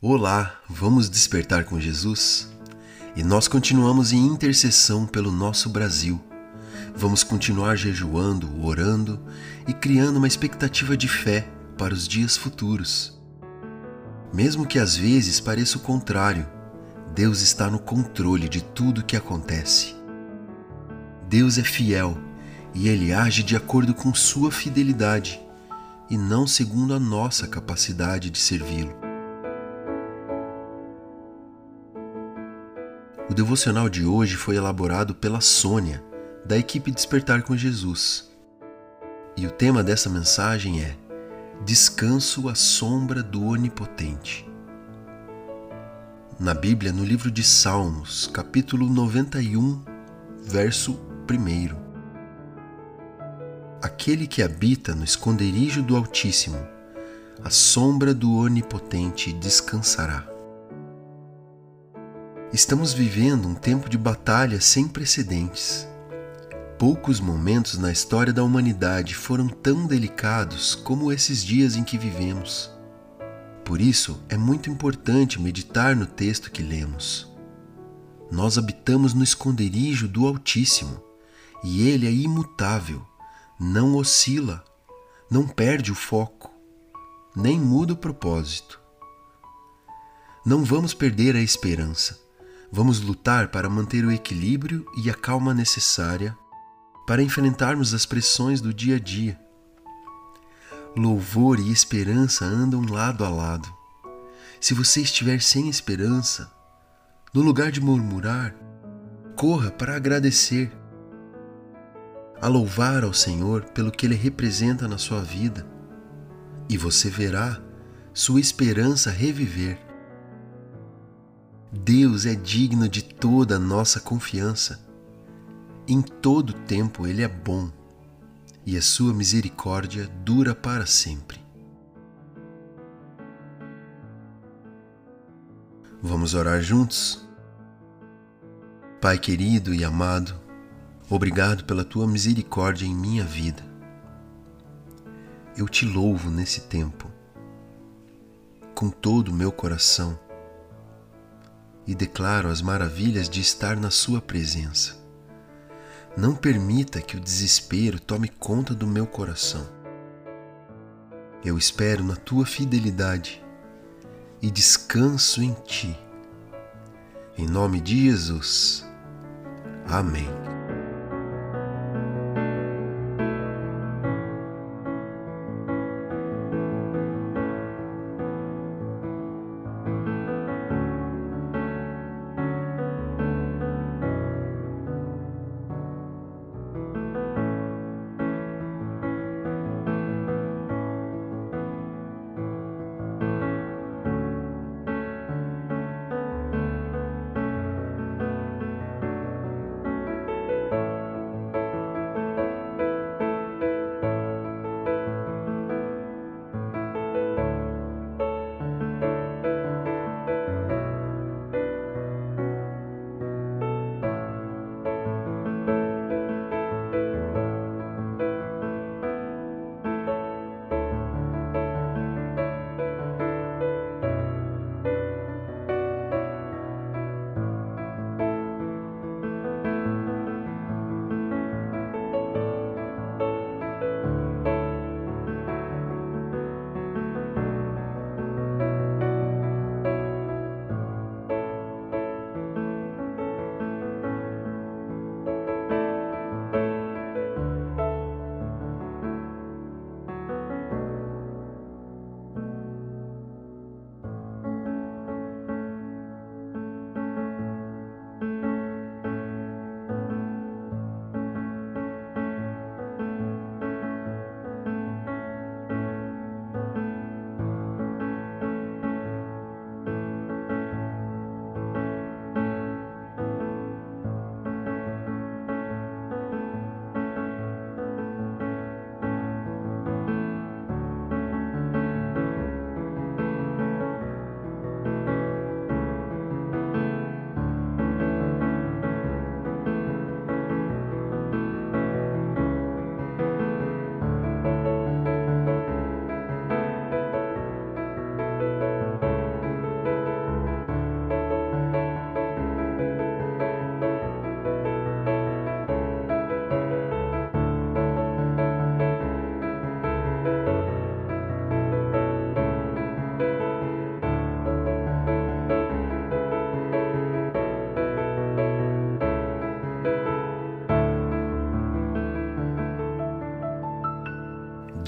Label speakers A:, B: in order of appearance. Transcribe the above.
A: Olá, vamos despertar com Jesus? E nós continuamos em intercessão pelo nosso Brasil. Vamos continuar jejuando, orando e criando uma expectativa de fé para os dias futuros. Mesmo que às vezes pareça o contrário, Deus está no controle de tudo o que acontece. Deus é fiel e ele age de acordo com sua fidelidade e não segundo a nossa capacidade de servi-lo. O devocional de hoje foi elaborado pela Sônia, da equipe Despertar com Jesus. E o tema dessa mensagem é Descanso à sombra do Onipotente. Na Bíblia, no livro de Salmos, capítulo 91, verso 1. Aquele que habita no esconderijo do Altíssimo, a sombra do Onipotente descansará. Estamos vivendo um tempo de batalha sem precedentes. Poucos momentos na história da humanidade foram tão delicados como esses dias em que vivemos. Por isso, é muito importante meditar no texto que lemos. Nós habitamos no esconderijo do Altíssimo, e Ele é imutável, não oscila, não perde o foco, nem muda o propósito. Não vamos perder a esperança Vamos lutar para manter o equilíbrio e a calma necessária para enfrentarmos as pressões do dia a dia. Louvor e esperança andam lado a lado. Se você estiver sem esperança, no lugar de murmurar, corra para agradecer, a louvar ao Senhor pelo que Ele representa na sua vida, e você verá sua esperança reviver. Deus é digno de toda a nossa confiança. Em todo tempo Ele é bom e a sua misericórdia dura para sempre. Vamos orar juntos? Pai querido e amado, obrigado pela tua misericórdia em minha vida. Eu te louvo nesse tempo, com todo o meu coração e declaro as maravilhas de estar na Sua presença. Não permita que o desespero tome conta do meu coração. Eu espero na Tua fidelidade e descanso em Ti. Em nome de Jesus. Amém.